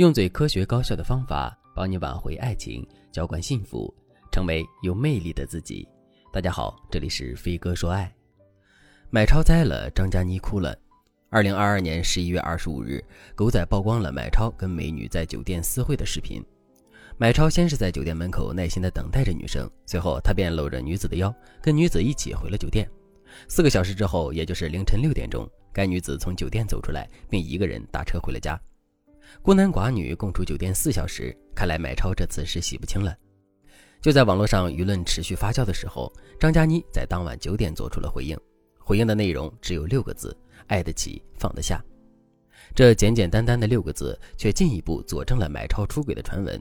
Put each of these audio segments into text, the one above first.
用最科学高效的方法帮你挽回爱情，浇灌幸福，成为有魅力的自己。大家好，这里是飞哥说爱。买超栽了，张嘉倪哭了。二零二二年十一月二十五日，狗仔曝光了买超跟美女在酒店私会的视频。买超先是在酒店门口耐心的等待着女生，随后他便搂着女子的腰，跟女子一起回了酒店。四个小时之后，也就是凌晨六点钟，该女子从酒店走出来，并一个人打车回了家。孤男寡女共处酒店四小时，看来买超这次是洗不清了。就在网络上舆论持续发酵的时候，张嘉倪在当晚九点做出了回应。回应的内容只有六个字：爱得起，放得下。这简简单单的六个字，却进一步佐证了买超出轨的传闻。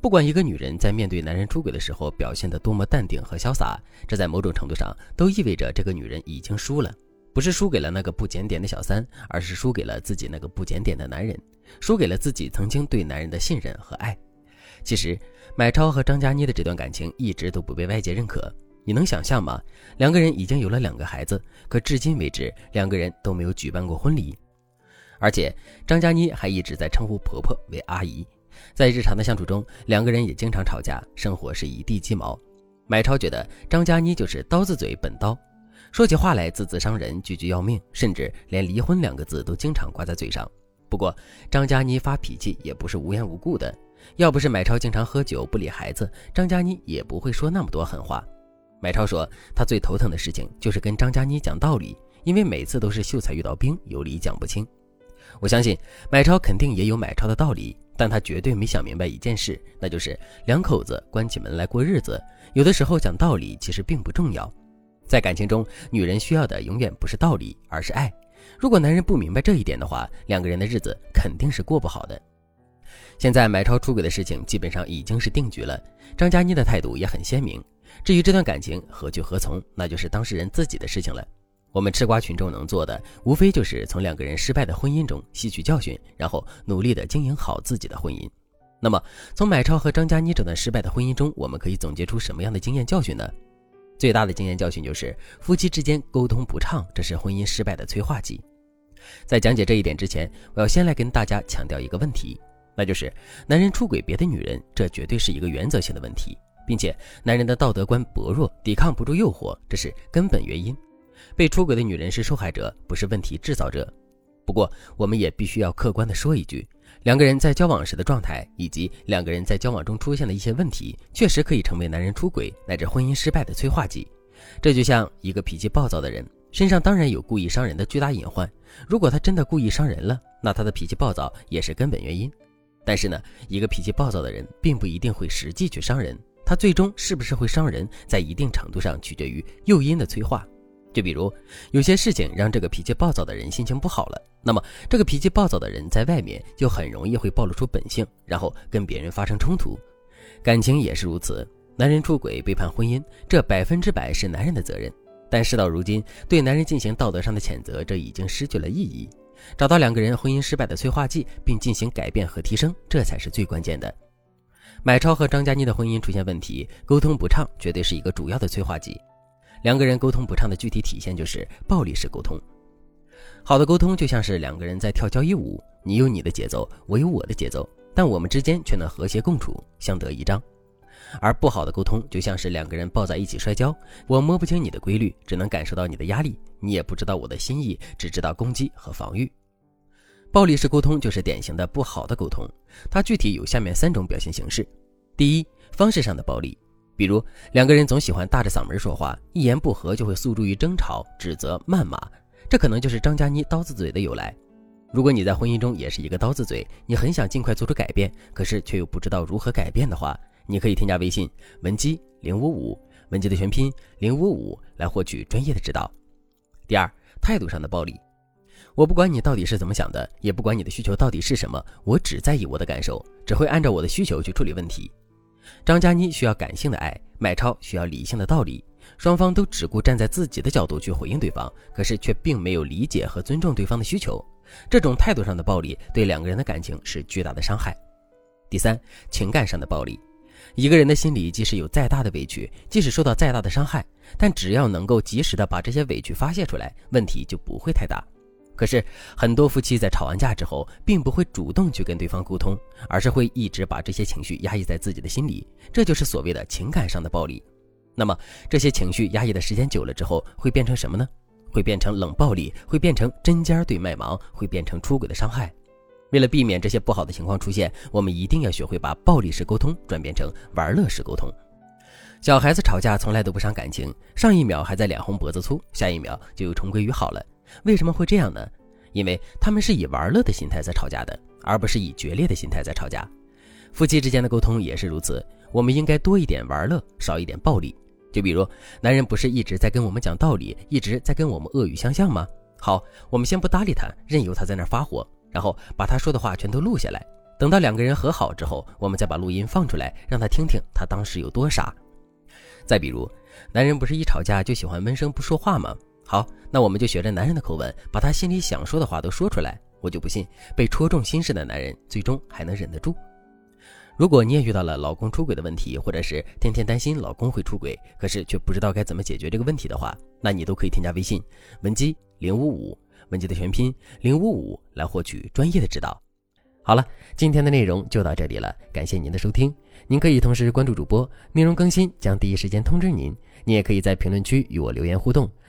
不管一个女人在面对男人出轨的时候表现得多么淡定和潇洒，这在某种程度上都意味着这个女人已经输了。不是输给了那个不检点的小三，而是输给了自己那个不检点的男人，输给了自己曾经对男人的信任和爱。其实，买超和张嘉倪的这段感情一直都不被外界认可。你能想象吗？两个人已经有了两个孩子，可至今为止，两个人都没有举办过婚礼。而且，张嘉倪还一直在称呼婆婆为阿姨。在日常的相处中，两个人也经常吵架，生活是一地鸡毛。买超觉得张嘉倪就是刀子嘴笨刀。说起话来字字伤人，句句要命，甚至连离婚两个字都经常挂在嘴上。不过张嘉倪发脾气也不是无缘无故的，要不是买超经常喝酒不理孩子，张嘉倪也不会说那么多狠话。买超说他最头疼的事情就是跟张嘉倪讲道理，因为每次都是秀才遇到兵，有理讲不清。我相信买超肯定也有买超的道理，但他绝对没想明白一件事，那就是两口子关起门来过日子，有的时候讲道理其实并不重要。在感情中，女人需要的永远不是道理，而是爱。如果男人不明白这一点的话，两个人的日子肯定是过不好的。现在买超出轨的事情基本上已经是定局了，张嘉倪的态度也很鲜明。至于这段感情何去何从，那就是当事人自己的事情了。我们吃瓜群众能做的，无非就是从两个人失败的婚姻中吸取教训，然后努力的经营好自己的婚姻。那么，从买超和张嘉倪这段失败的婚姻中，我们可以总结出什么样的经验教训呢？最大的经验教训就是，夫妻之间沟通不畅，这是婚姻失败的催化剂。在讲解这一点之前，我要先来跟大家强调一个问题，那就是男人出轨别的女人，这绝对是一个原则性的问题，并且男人的道德观薄弱，抵抗不住诱惑，这是根本原因。被出轨的女人是受害者，不是问题制造者。不过，我们也必须要客观的说一句。两个人在交往时的状态，以及两个人在交往中出现的一些问题，确实可以成为男人出轨乃至婚姻失败的催化剂。这就像一个脾气暴躁的人，身上当然有故意伤人的巨大隐患。如果他真的故意伤人了，那他的脾气暴躁也是根本原因。但是呢，一个脾气暴躁的人，并不一定会实际去伤人。他最终是不是会伤人，在一定程度上取决于诱因的催化。就比如，有些事情让这个脾气暴躁的人心情不好了，那么这个脾气暴躁的人在外面就很容易会暴露出本性，然后跟别人发生冲突。感情也是如此，男人出轨背叛婚姻，这百分之百是男人的责任。但事到如今，对男人进行道德上的谴责，这已经失去了意义。找到两个人婚姻失败的催化剂，并进行改变和提升，这才是最关键的。买超和张嘉倪的婚姻出现问题，沟通不畅，绝对是一个主要的催化剂。两个人沟通不畅的具体体现就是暴力式沟通。好的沟通就像是两个人在跳交谊舞，你有你的节奏，我有我的节奏，但我们之间却能和谐共处，相得益彰。而不好的沟通就像是两个人抱在一起摔跤，我摸不清你的规律，只能感受到你的压力，你也不知道我的心意，只知道攻击和防御。暴力式沟通就是典型的不好的沟通，它具体有下面三种表现形式：第一，方式上的暴力。比如两个人总喜欢大着嗓门说话，一言不合就会诉诸于争吵、指责、谩骂，这可能就是张嘉倪刀子嘴的由来。如果你在婚姻中也是一个刀子嘴，你很想尽快做出改变，可是却又不知道如何改变的话，你可以添加微信文姬零五五，文姬的全拼零五五，来获取专业的指导。第二，态度上的暴力，我不管你到底是怎么想的，也不管你的需求到底是什么，我只在意我的感受，只会按照我的需求去处理问题。张嘉倪需要感性的爱，买超需要理性的道理，双方都只顾站在自己的角度去回应对方，可是却并没有理解和尊重对方的需求。这种态度上的暴力对两个人的感情是巨大的伤害。第三，情感上的暴力，一个人的心里即使有再大的委屈，即使受到再大的伤害，但只要能够及时的把这些委屈发泄出来，问题就不会太大。可是很多夫妻在吵完架之后，并不会主动去跟对方沟通，而是会一直把这些情绪压抑在自己的心里，这就是所谓的情感上的暴力。那么这些情绪压抑的时间久了之后，会变成什么呢？会变成冷暴力，会变成针尖对麦芒，会变成出轨的伤害。为了避免这些不好的情况出现，我们一定要学会把暴力式沟通转变成玩乐式沟通。小孩子吵架从来都不伤感情，上一秒还在脸红脖子粗，下一秒就又重归于好了。为什么会这样呢？因为他们是以玩乐的心态在吵架的，而不是以决裂的心态在吵架。夫妻之间的沟通也是如此，我们应该多一点玩乐，少一点暴力。就比如，男人不是一直在跟我们讲道理，一直在跟我们恶语相向吗？好，我们先不搭理他，任由他在那发火，然后把他说的话全都录下来。等到两个人和好之后，我们再把录音放出来，让他听听他当时有多傻。再比如，男人不是一吵架就喜欢闷声不说话吗？好，那我们就学着男人的口吻，把他心里想说的话都说出来。我就不信，被戳中心事的男人最终还能忍得住。如果你也遇到了老公出轨的问题，或者是天天担心老公会出轨，可是却不知道该怎么解决这个问题的话，那你都可以添加微信文姬零五五，文姬的全拼零五五来获取专业的指导。好了，今天的内容就到这里了，感谢您的收听。您可以同时关注主播，内容更新将第一时间通知您。您也可以在评论区与我留言互动，